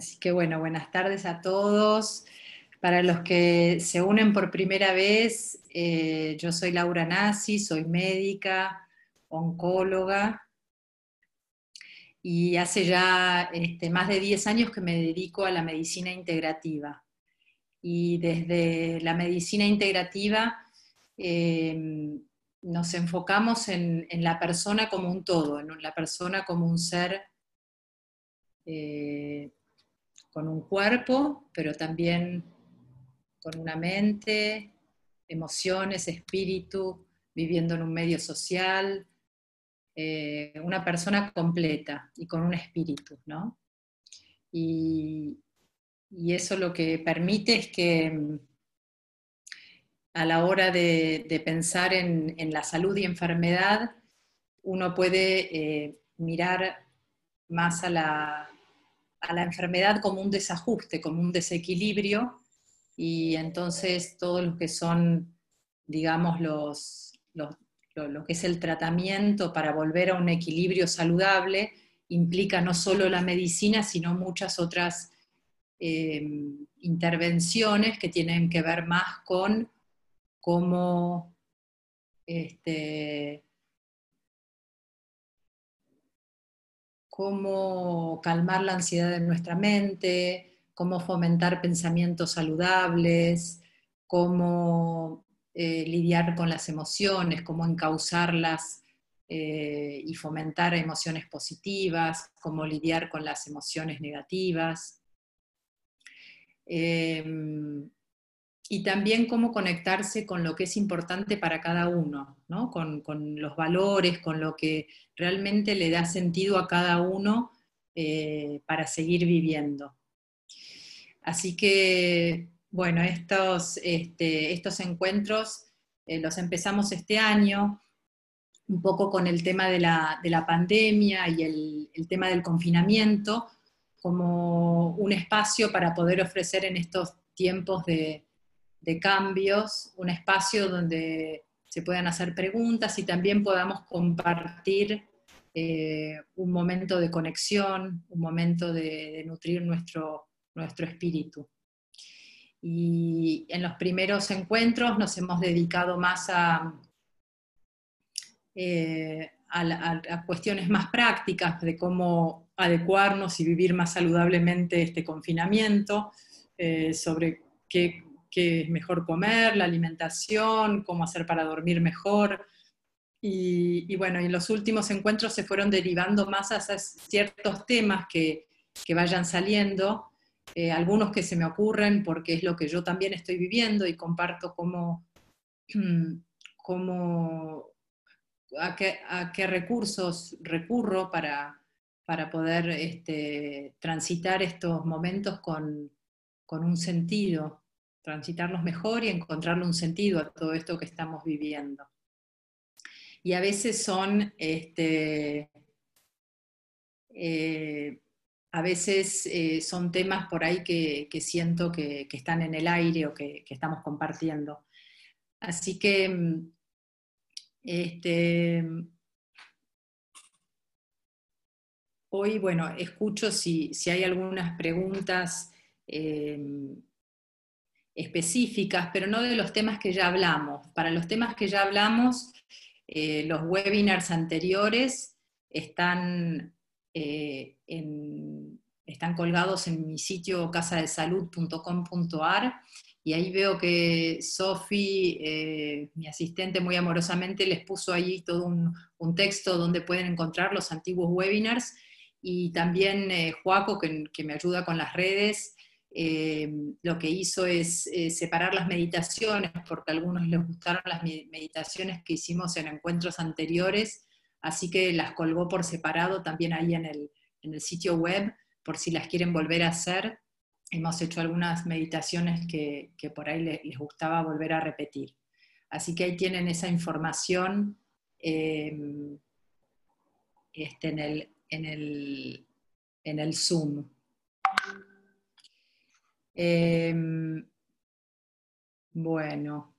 Así que bueno, buenas tardes a todos. Para los que se unen por primera vez, eh, yo soy Laura Nasi, soy médica, oncóloga, y hace ya este, más de 10 años que me dedico a la medicina integrativa. Y desde la medicina integrativa eh, nos enfocamos en, la persona como un todo, en la persona como un ser eh, con un cuerpo, pero también con una mente, emociones, espíritu, viviendo en un medio social, eh, una persona completa y con un espíritu, ¿no? Y, eso lo que permite es que mm, a la hora de, pensar en, la salud y enfermedad, uno puede eh, mirar más a la, a la enfermedad como un desajuste, como un desequilibrio, y entonces todo lo que son, digamos, los, lo, que es el tratamiento para volver a un equilibrio saludable, implica no solo la medicina, sino muchas otras eh, intervenciones que tienen que ver más con cómo este, cómo calmar la ansiedad de nuestra mente, cómo fomentar pensamientos saludables, cómo eh, lidiar con las emociones, cómo encauzarlas eh, y fomentar emociones positivas, cómo lidiar con las emociones negativas. Em, y también cómo conectarse con lo que es importante para cada uno, con, los valores, con lo que realmente le da sentido a cada uno eh, para seguir viviendo. Así que, bueno, estos, este, estos encuentros eh, los empezamos este año, un poco con el tema de la, pandemia y el tema del confinamiento, como un espacio para poder ofrecer en estos tiempos de, de cambios, un espacio donde se puedan hacer preguntas y también podamos compartir eh, un momento de conexión, un momento de, nutrir nuestro, nuestro espíritu. Y en los primeros encuentros nos hemos dedicado más a, eh, a, cuestiones más prácticas de cómo adecuarnos y vivir más saludablemente este confinamiento, eh, sobre qué qué es mejor comer, la alimentación, cómo hacer para dormir mejor. Y, bueno, y los últimos encuentros se fueron derivando más a ciertos temas que, vayan saliendo, eh, algunos que se me ocurren porque es lo que yo también estoy viviendo y comparto cómo, a, qué, recursos recurro para, para poder este, transitar estos momentos con, con un sentido transitarlos mejor y encontrarle un sentido a todo esto que estamos viviendo. Y a veces son, este, eh, a veces eh, son temas por ahí que, siento que, están en el aire o que, estamos compartiendo. Así que, este, hoy, bueno, escucho si, hay algunas preguntas. Eh, específicas, pero no de los temas que ya hablamos. Para los temas que ya hablamos, eh, los webinars anteriores están, eh, están colgados en mi sitio casadesalud.com.ar y ahí veo que Sofi, eh, mi asistente, muy amorosamente les puso ahí todo un, texto donde pueden encontrar los antiguos webinars y también Joaco, que, que me ayuda con las redes, eh, lo que hizo es eh, separar las meditaciones, porque a algunos les gustaron las meditaciones que hicimos en encuentros anteriores, así que las colgó por separado también ahí en el, sitio web, por si las quieren volver a hacer. Hemos hecho algunas meditaciones que, por ahí les, gustaba volver a repetir. Así que ahí tienen esa información eh, en, el, en, el, en el Zoom. Em, bueno.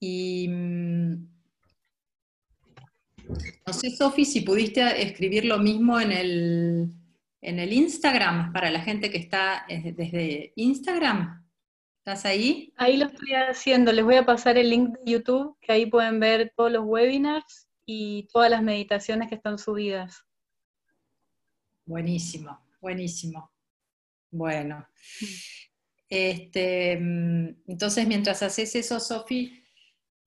Y mm, no sé, Sofi, si pudiste escribir lo mismo en el, en el Instagram, para la gente que está eh, desde Instagram. ¿Estás ahí? Ahí lo estoy haciendo. Les voy a pasar el link de YouTube, que ahí pueden ver todos los webinars y todas las meditaciones que están subidas. Buenísimo, buenísimo. Bueno. Este, mm, entonces, mientras haces eso, Sofi,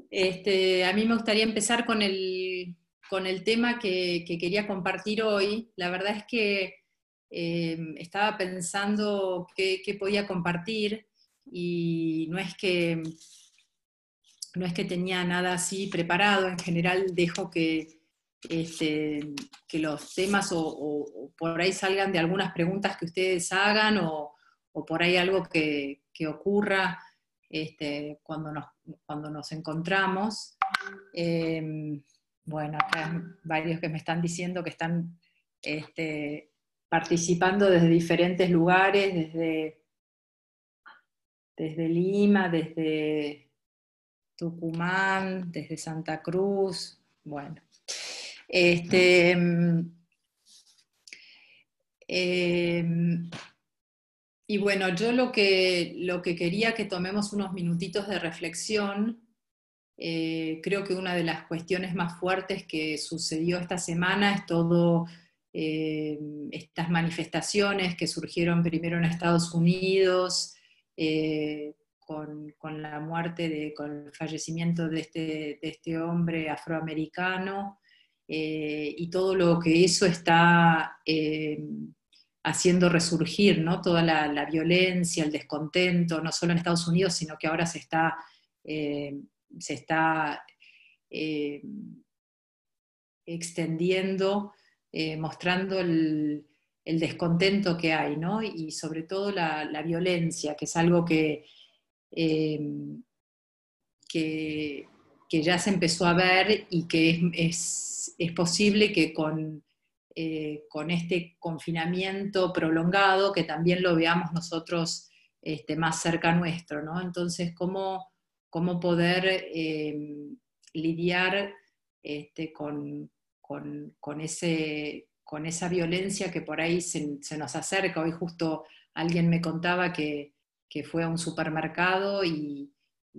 este, a mí me gustaría empezar con el, con el tema que, quería compartir hoy. La verdad es que eh, estaba pensando qué, podía compartir y no es que no es que tenía nada así preparado, en general dejo que, este, que los temas o, por ahí salgan de algunas preguntas que ustedes hagan o, por ahí algo que, ocurra este, cuando, nos, cuando nos encontramos. Em, bueno, acá varios que me están diciendo que están este, participando desde diferentes lugares, desde desde Lima, desde Tucumán, desde Santa Cruz, bueno. Este, em, y bueno, yo lo que, lo que quería que tomemos unos minutitos de reflexión, eh, creo que una de las cuestiones más fuertes que sucedió esta semana es todo em, estas manifestaciones que surgieron primero en Estados Unidos, eh, con, la muerte, de, con el fallecimiento de este, este hombre afroamericano eh, y todo lo que eso está eh, haciendo resurgir, ¿no? toda la, violencia, el descontento, no solo en Estados Unidos, sino que ahora se está, se está extendiendo, mostrando el, el descontento que hay, ¿no? Y sobre todo la, violencia, que es algo que, em, que, ya se empezó a ver y que es, posible que con, eh, con, este confinamiento prolongado, que también lo veamos nosotros este, más cerca nuestro, ¿no? Entonces, ¿cómo, cómo poder em, lidiar este, con, con ese con esa violencia que por ahí se, nos acerca. Hoy justo alguien me contaba que, fue a un supermercado y,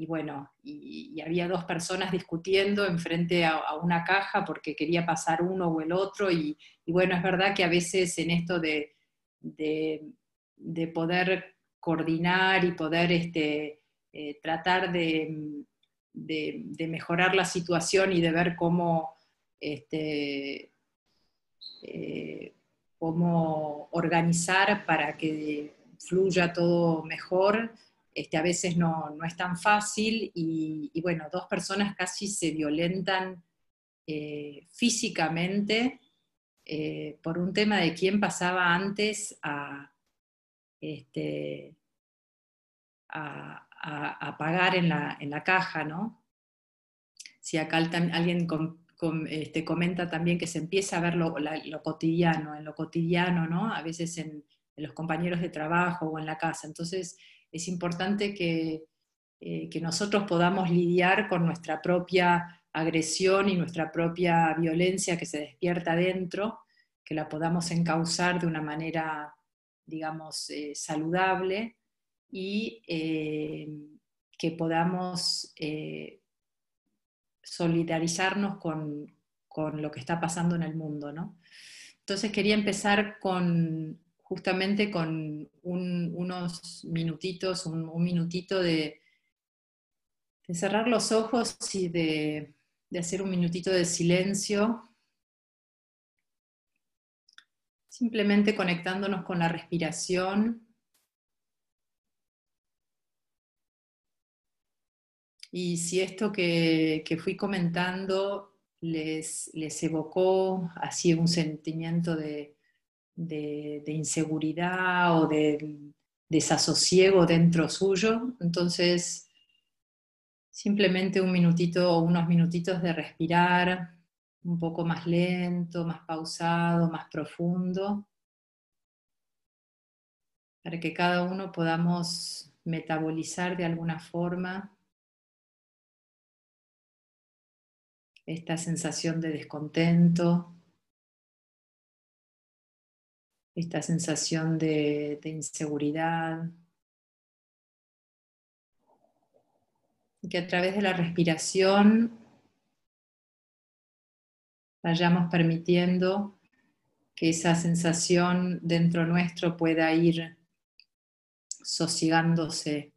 bueno, y, había dos personas discutiendo enfrente a, a, una caja porque quería pasar uno o el otro. Y, bueno, es verdad que a veces en esto de, de, poder coordinar y poder este, eh, tratar de, mejorar la situación y de ver cómo este, eh, cómo organizar para que fluya todo mejor. Este, a veces no, es tan fácil y, bueno, dos personas casi se violentan eh, físicamente eh, por un tema de quién pasaba antes a, este, a, pagar en la, en la, caja, ¿no? Si acá alguien este, comenta también que se empieza a ver lo, cotidiano, en lo cotidiano, ¿no? A veces en, los compañeros de trabajo o en la casa. Entonces es importante que, eh, que nosotros podamos lidiar con nuestra propia agresión y nuestra propia violencia que se despierta dentro, que la podamos encauzar de una manera, digamos, eh, saludable y eh, que podamos solidarizarnos con, lo que está pasando en el mundo. ¿no? Entonces quería empezar con justamente con unos minutitos, un, minutito de, cerrar los ojos y de, de hacer un minutito de silencio, simplemente conectándonos con la respiración. Y si esto que, fui comentando les, evocó así un sentimiento de, inseguridad o de desasosiego dentro suyo, entonces simplemente un minutito o unos minutitos de respirar un poco más lento, más pausado, más profundo, para que cada uno podamos metabolizar de alguna forma esta sensación de descontento, esta sensación de, inseguridad. Y que a través de la respiración vayamos permitiendo que esa sensación dentro nuestro pueda ir sosigándose.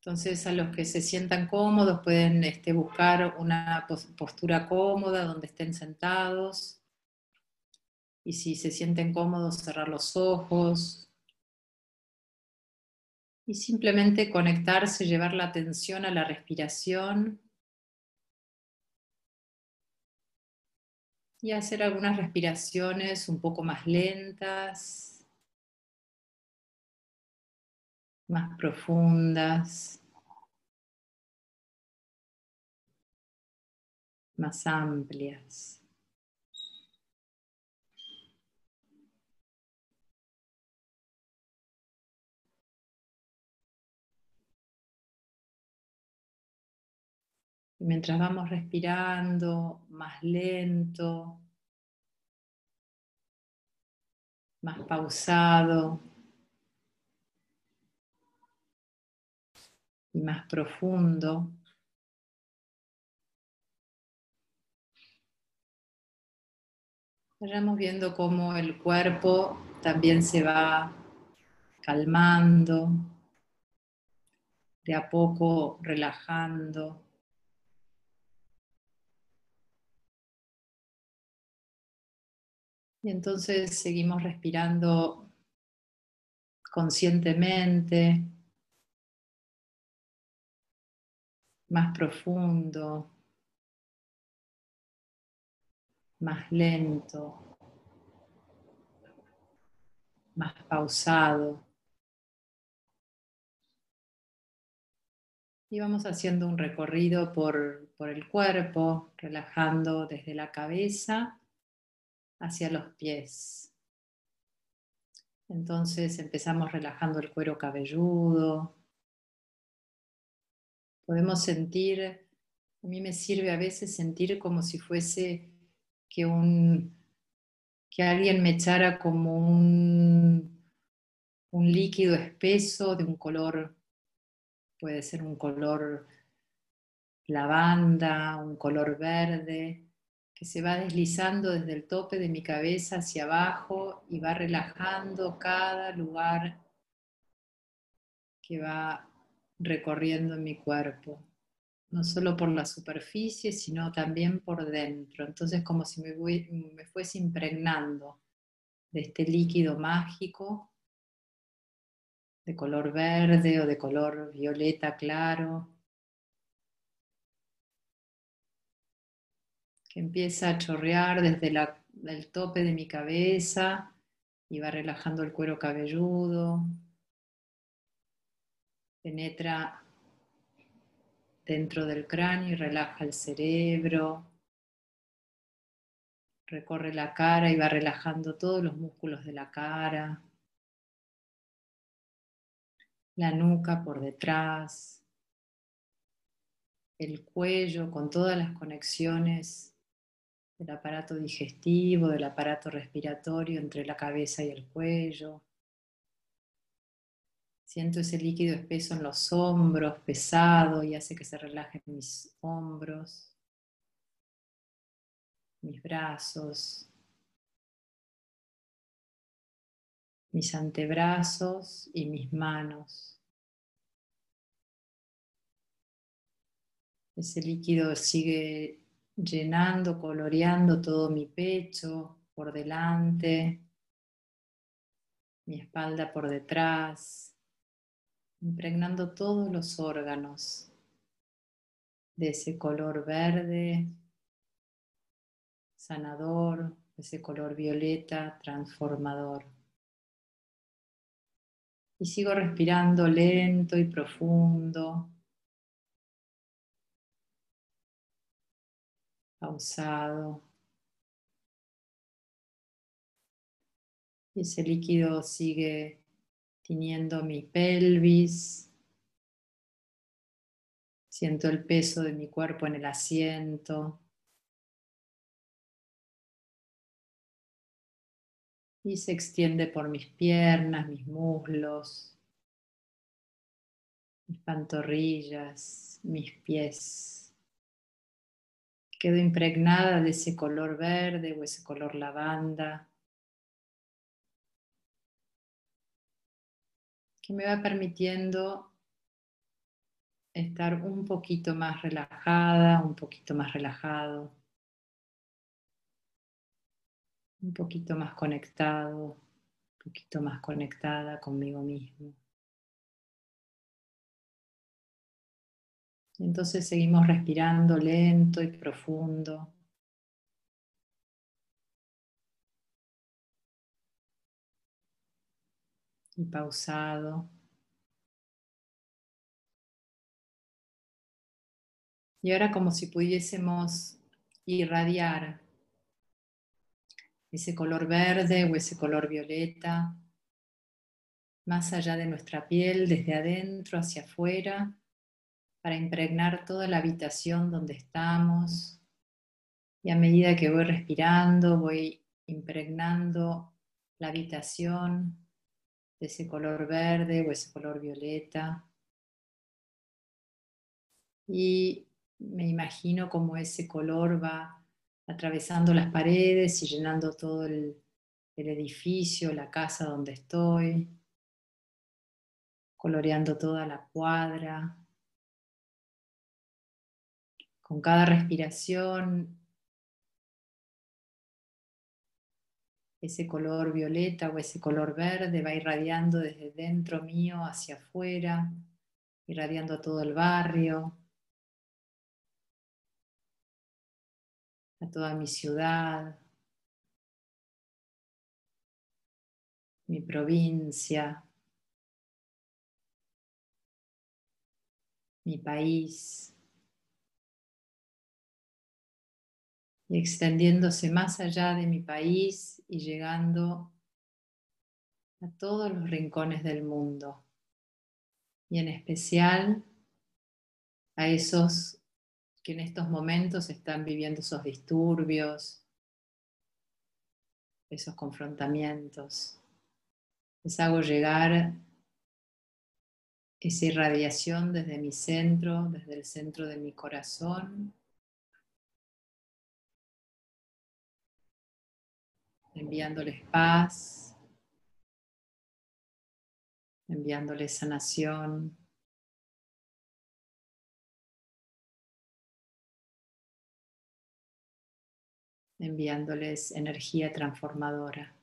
Entonces a los que se sientan cómodos pueden este, buscar una postura cómoda donde estén sentados. Y si se sienten cómodos, cerrar los ojos. Y simplemente conectarse, llevar la atención a la respiración y hacer algunas respiraciones un poco más lentas, más profundas, más amplias. mientras vamos respirando más lento, más pausado y más profundo, vayamos viendo cómo el cuerpo también se va calmando, de a poco relajando. Y entonces seguimos respirando conscientemente, más profundo, más lento, más pausado. Y vamos haciendo un recorrido por, por el cuerpo, relajando desde la cabeza hacia los pies. Entonces empezamos relajando el cuero cabelludo. Podemos sentir, a mí me sirve a veces sentir como si fuese que, un, que alguien me echara como un, un líquido espeso de un color, puede ser un color lavanda, un color verde, que se va deslizando desde el tope de mi cabeza hacia abajo y va relajando cada lugar que va recorriendo mi cuerpo, no solo por la superficie, sino también por dentro. Entonces como si me, me fuese impregnando de este líquido mágico de color verde o de color violeta claro que empieza a chorrear desde el tope de mi cabeza y va relajando el cuero cabelludo, penetra dentro del cráneo y relaja el cerebro, recorre la cara y va relajando todos los músculos de la cara, la nuca por detrás, el cuello con todas las conexiones del aparato digestivo, del aparato respiratorio entre la cabeza y el cuello. Siento ese líquido espeso en los hombros, pesado, y hace que se relajen mis hombros, mis brazos, mis antebrazos y mis manos. Ese líquido sigue llenando, coloreando todo mi pecho por delante, mi espalda por detrás, impregnando todos los órganos de ese color verde, sanador, ese color violeta, transformador. Y sigo respirando lento y profundo. pausado. Y ese líquido sigue tiñendo mi pelvis. Siento el peso de mi cuerpo en el asiento. y se extiende por mis piernas, mis muslos, mis pantorrillas, mis pies. Quedo impregnada de ese color verde o ese color lavanda que me va permitiendo estar un poquito más relajada, un poquito más relajado. un poquito más conectado, un poquito más conectada conmigo mismo. Entonces seguimos respirando lento y profundo. Y pausado. Y ahora como si pudiésemos irradiar ese color verde o ese color violeta, más allá de nuestra piel, desde adentro hacia afuera, para impregnar toda la habitación donde estamos. Y a medida que voy respirando, voy impregnando la habitación de ese color verde o ese color violeta. Y me imagino como ese color va atravesando las paredes y llenando todo el, edificio, la casa donde estoy, coloreando toda la cuadra. Con cada respiración, ese color violeta o ese color verde va irradiando desde dentro mío hacia afuera, irradiando todo el barrio, a toda mi ciudad, mi provincia, mi país, y extendiéndose más allá de mi país y llegando a todos los rincones del mundo, y en especial a esos que en estos momentos están viviendo esos disturbios, esos confrontamientos. Les hago llegar esa irradiación desde mi centro, desde el centro de mi corazón, enviándoles paz, enviándoles sanación, enviándoles energía transformadora.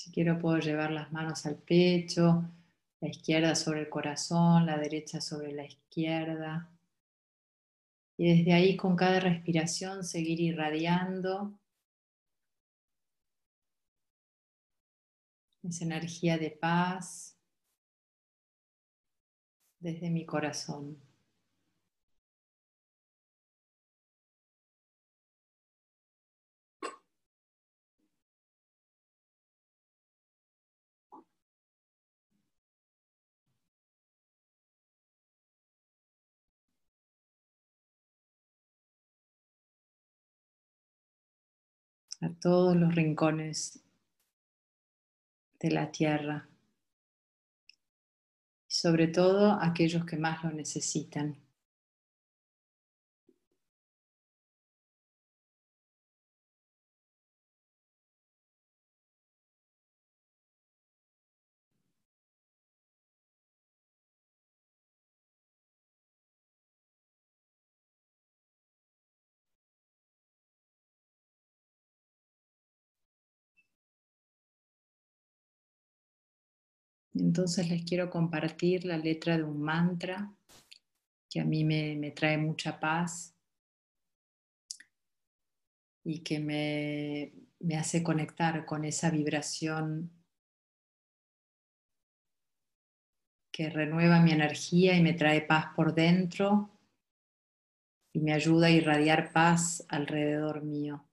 Si quiero puedo llevar las manos al pecho, la izquierda sobre el corazón, la derecha sobre la izquierda. Y desde ahí con cada respiración seguir irradiando esa energía de paz desde mi corazón. Todos los rincones de la tierra, y sobre todo aquellos que más lo necesitan. Entonces les quiero compartir la letra de un mantra que a mí me, trae mucha paz y que me, me hace conectar con esa vibración que renueva mi energía y me trae paz por dentro y me ayuda a irradiar paz alrededor mío.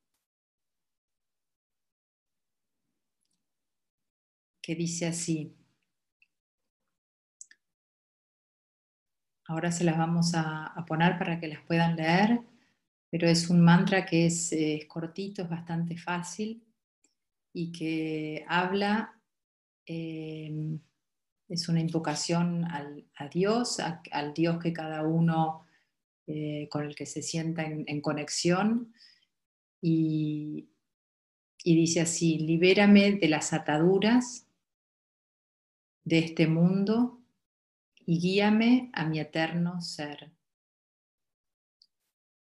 que dice así. Ahora se las vamos a, poner para que las puedan leer, pero es un mantra que es, cortito, es bastante fácil y que habla, eh, es una invocación al, a Dios, al Dios que cada uno eh, con el que se sienta en, conexión y, y dice así, libérame de las ataduras de este mundo y guíame a mi eterno ser.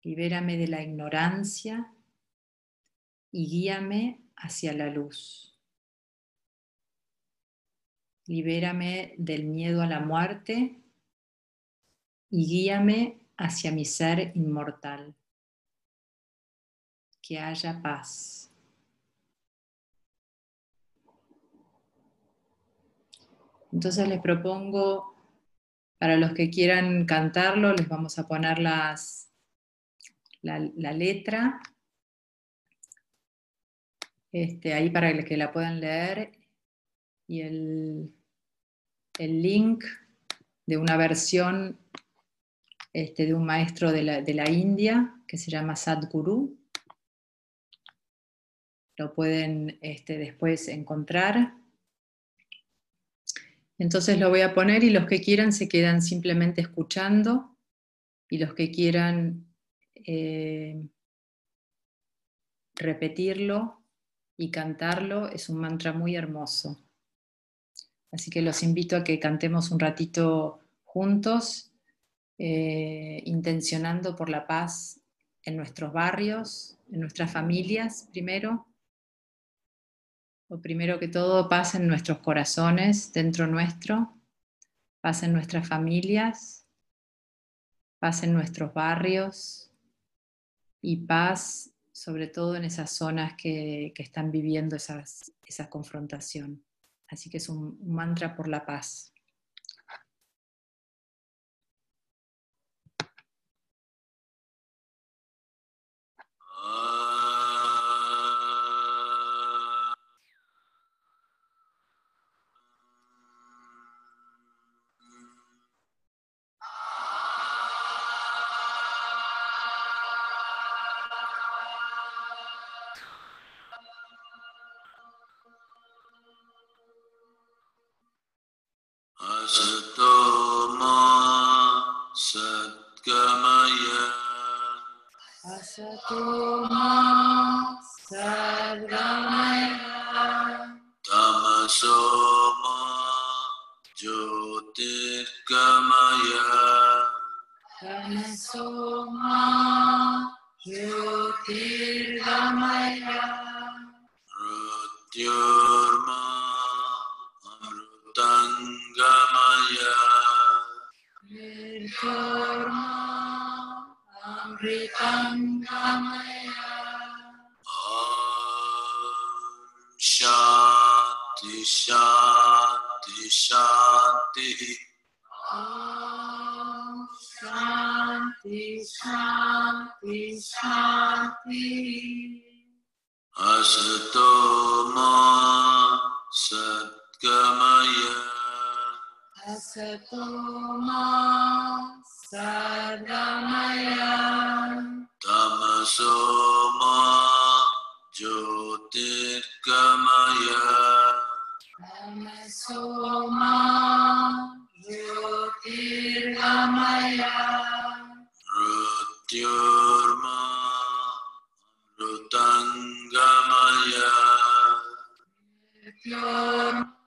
Libérame de la ignorancia y guíame hacia la luz. Libérame del miedo a la muerte y guíame hacia mi ser inmortal. Que haya paz. Entonces les propongo, para los que quieran cantarlo, les vamos a poner las, la, letra este, ahí para que la puedan leer y el, link de una versión este, de un maestro de la, de la India que se llama Sadhguru. Lo pueden este, después encontrar. Entonces lo voy a poner y los que quieran se quedan simplemente escuchando y los que quieran eh, repetirlo y cantarlo es un mantra muy hermoso. Así que los invito a que cantemos un ratito juntos, eh, intencionando por la paz en nuestros barrios, en nuestras familias primero, primero que todo pasa en nuestros corazones, dentro nuestro, pasa en nuestras familias, pasa en nuestros barrios y paz sobre todo en esas zonas que, que están viviendo esas, esa confrontación. Así que es un mantra por la paz. Ah. अमृतं कामय शांति शांति शांति शांति शांति शांति असतो सत्कमय असतो Sadgamaya Tamasoma Jyotirgamaya Tamasoma Jyotirgamaya Rutyurma Rutangamaya Rutyurma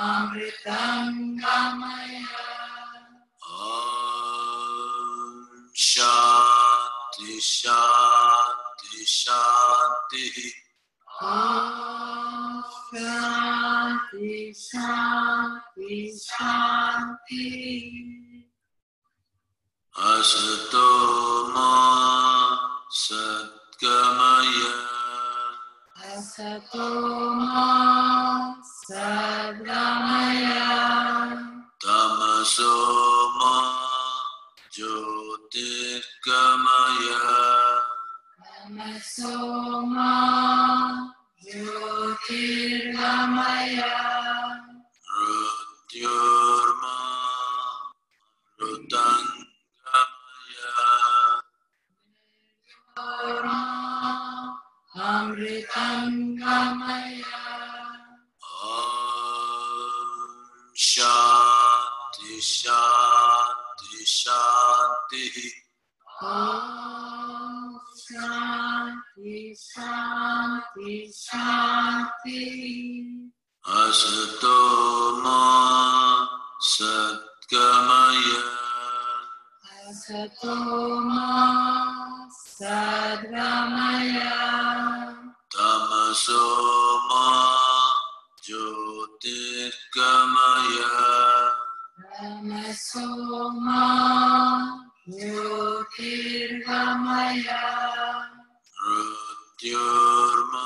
Amritangamaya शांति शांति शांति। शांति शांति शांति। असतो मा सद्गमय। असतो मा सद्गमय। तमसो मा जो Buddhigamaya. Namasoma Jyotirgamaya. Rudyurma Rudangamaya. Rudyurma Amritangamaya. Om Shanti Shanti. शांति। शांति शांति शांति असतो मा सद्गमय असतो मा सद्गमय। तमसो मा ज्योतिर्गमय। Ramasoma Jyotirgamaya Mrutyurma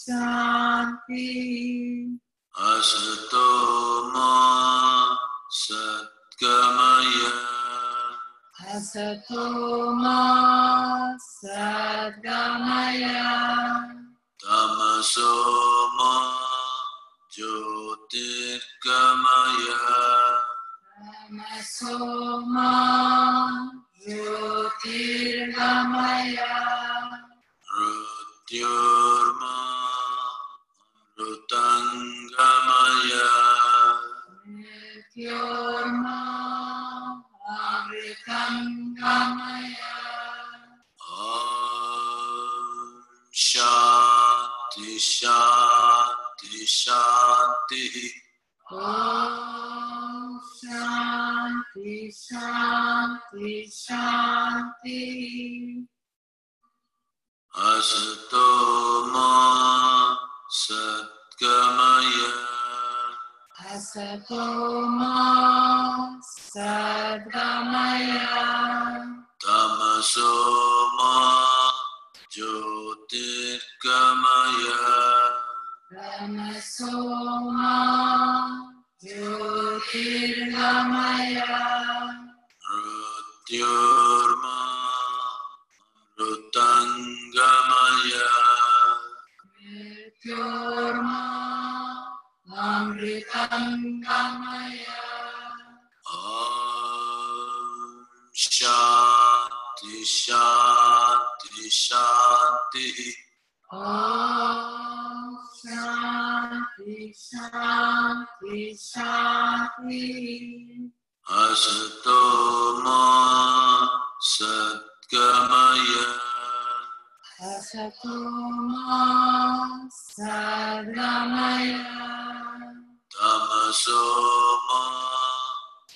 शांति। असतो मा हसतो असतो मा सद्गमय। तमसो ज्योतिर्गमय। तमसो मा ज्योतिर्गमय। मृत्युर्मा Mrityurma Amritam Gamaya Om Shanti Shanti Shanti. Om Shanti Shanti Shanti. Asato Ma Satgamaya Asatoma Sadgamaya Tamasoma Jyotirgamaya. Tamasoma Jyotirgamaya. Rutyur Shanti Om Shanti Shanti Shanti Asato Ma Satgamaya Asatoma Sadgamaya Tamaso Ma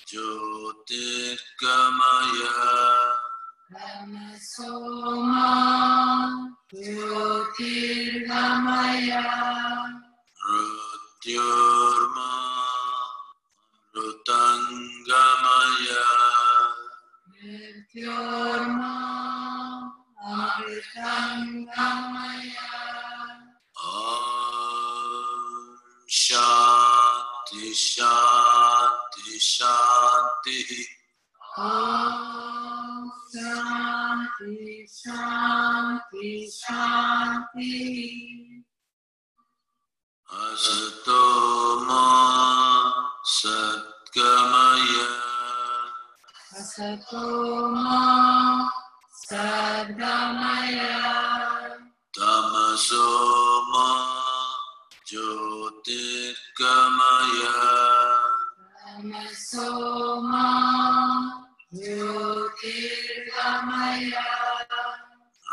Jyotirgamaya Ramasoma Jyotirgamaya Mrutyurma Mrutangamaya Mrityurma शांति शांति शांति शांति शांति शांति असतो मां सद्गमय असतो मां सद्गमय तमसो मां Jyotirgamaya Tamasoma Jyotirgamaya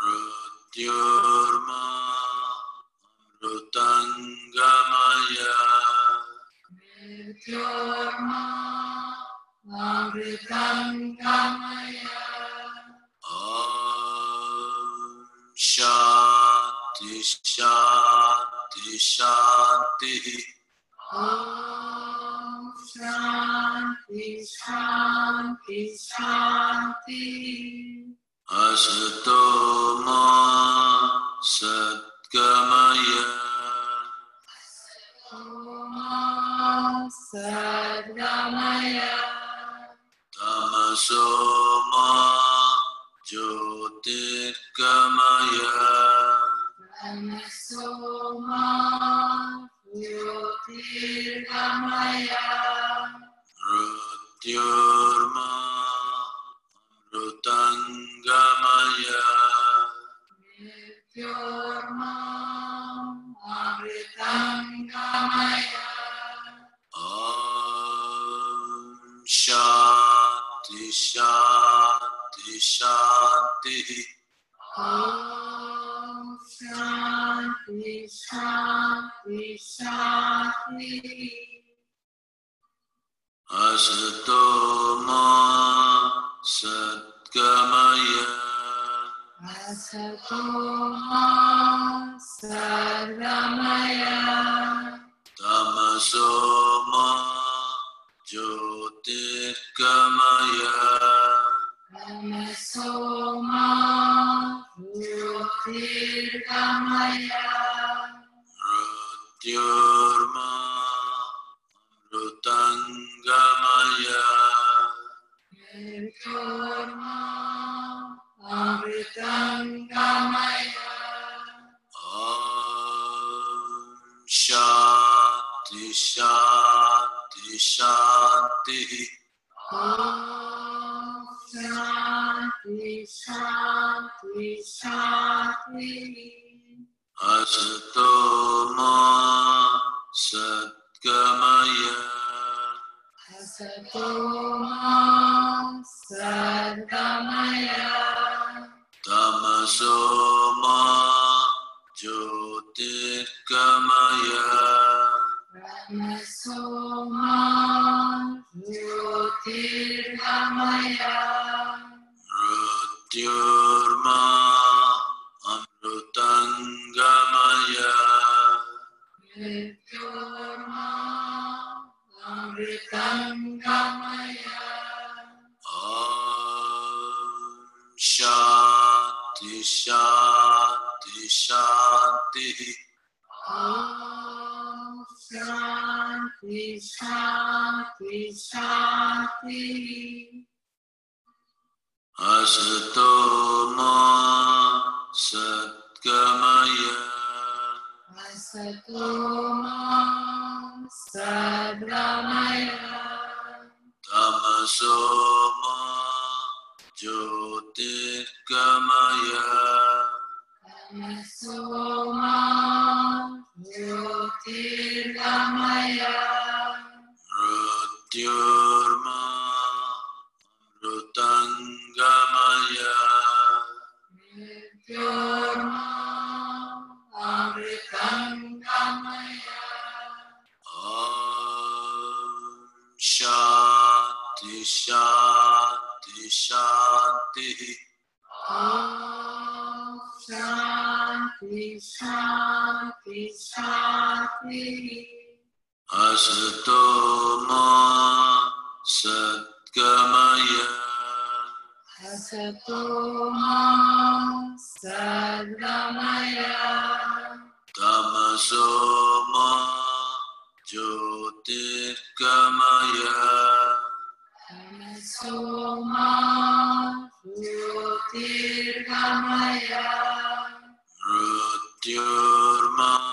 Rudyurma Amrutangamaya Rudyurma Amrutangamaya Om Shanti Shanti शांति शांति शांति शांति शांति असतो सत्गमय सद्गमय तमसो ज्योतिर्गमय शांति शांति। शांति शांति शांति। असतो माँ सद्गमय। तमसो माँ ज्योतिर्गमय। Soman Jyotirhamaya Rutyurma Amrutangamaya Rutyurma Amrutangamaya Om Shanti Shanti Shanti Om Shanti Shanti, Shanti, Shanti. Asato ma sadgamaya, Asato ma sadramaya. Tamaso ma jyotirgamaya. Tamaso ma jyotirgamaya. मृत्युर्मा मृतङ्गमया मृत्युर्मा अमृतङ्गमया शान्ति शान्ति शान्तिः। Asatoma Satgamaya. Asatoma Satgamaya. Tamasoma Jyotirgamaya. Tamasoma Jyotirgamaya. Rutyurma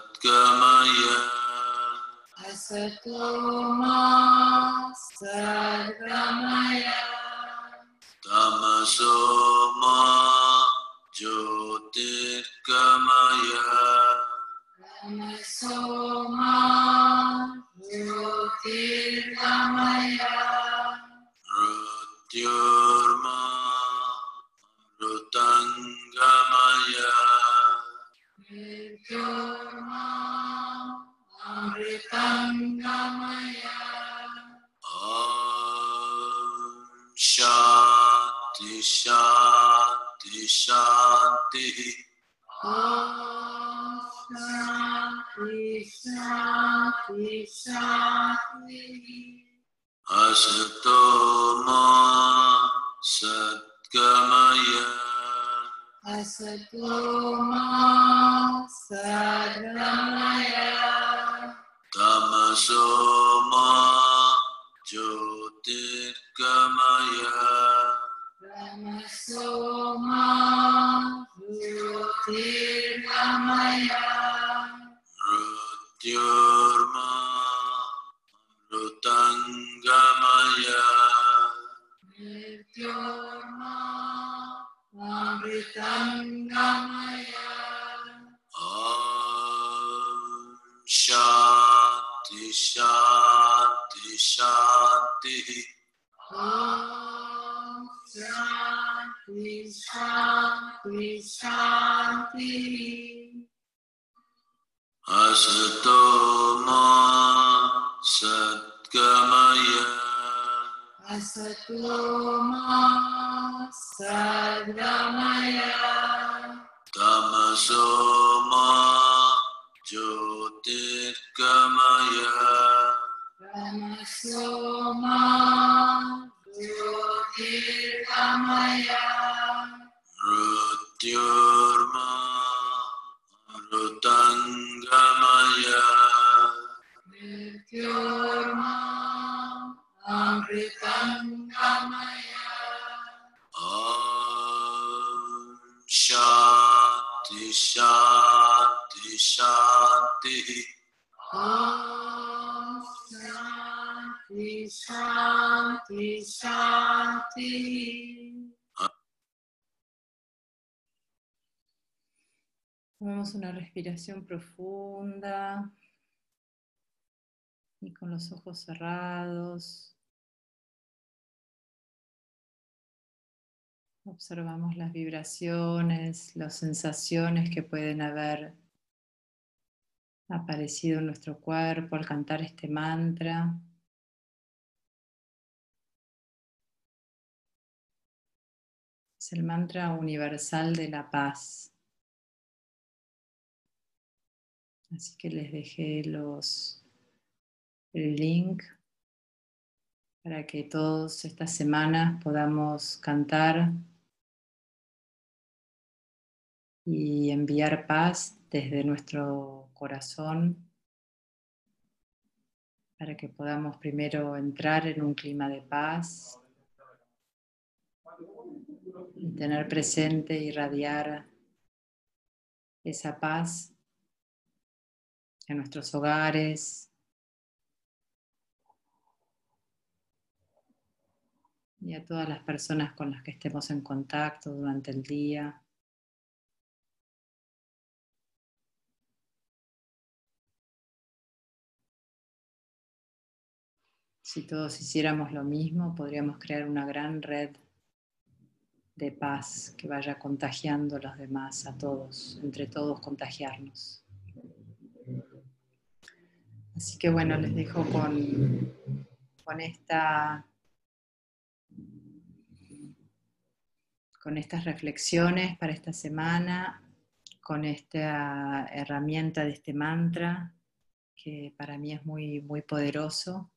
Sato ma sarvamaya. Tamasoma ma jyotirgamaya. Tamaso शांति शांति शांति शांति शांति असतो मा असतो मा tamasoma jyotirgamaya. Tamasoma jyotirgamaya. Rutyurma amrutangamaya. Rutyurma amrutangamaya. Om शांति शांति शांति शांति शांति असतो मा सद्गमय असतो मा सद्गमय तमसो मा Jyotirgamaya Ramasoma Jyotirgamaya Rudyurmaya Una respiración profunda y con los ojos cerrados observamos las vibraciones, las sensaciones que pueden haber aparecido en nuestro cuerpo al cantar este mantra. Es el mantra universal de la paz. Así que les dejé los, el link para que todos estas semanas podamos cantar y enviar paz desde nuestro corazón para que podamos primero entrar en un clima de paz y tener presente y irradiar esa paz nuestros hogares y a todas las personas con las que estemos en contacto durante el día. Si todos hiciéramos lo mismo, podríamos crear una gran red de paz que vaya contagiando a los demás, a todos, entre todos contagiarnos. Así que bueno, les dejo con, con esta con estas reflexiones para esta semana con esta herramienta de este mantra que para mí es muy, muy poderoso.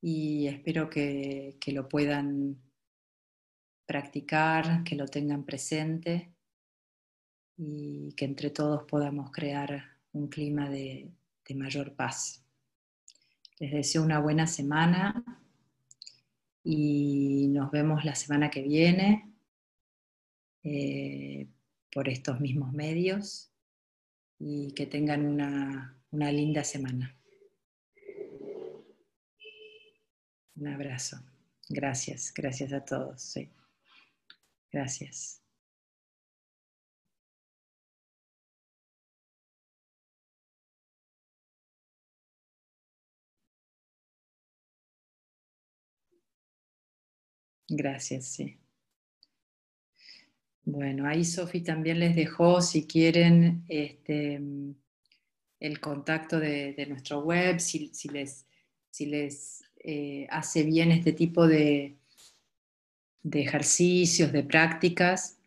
Y espero que, que lo puedan practicar, que lo tengan presente y que entre todos podamos crear un clima de, mayor paz. Les deseo una buena semana y nos vemos la semana que viene eh, por estos mismos medios y que tengan una, una linda semana. Un abrazo. Gracias, gracias a todos. Sí. Gracias. Gracias, sí. Bueno, ahí Sofi también les dejó, si quieren, este, el contacto de, nuestro web, si, les, si les eh, hace bien este tipo de, de, ejercicios, de prácticas,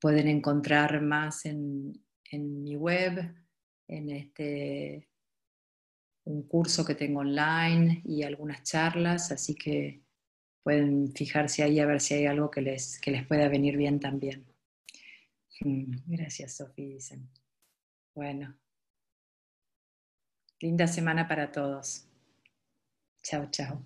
pueden encontrar más en, en mi web, en este, un curso que tengo online y algunas charlas, así que pueden fijarse ahí a ver si hay algo que les, que les pueda venir bien también. Mm, gracias, Sofía, dicen. Bueno, linda semana para todos. Chao, chao.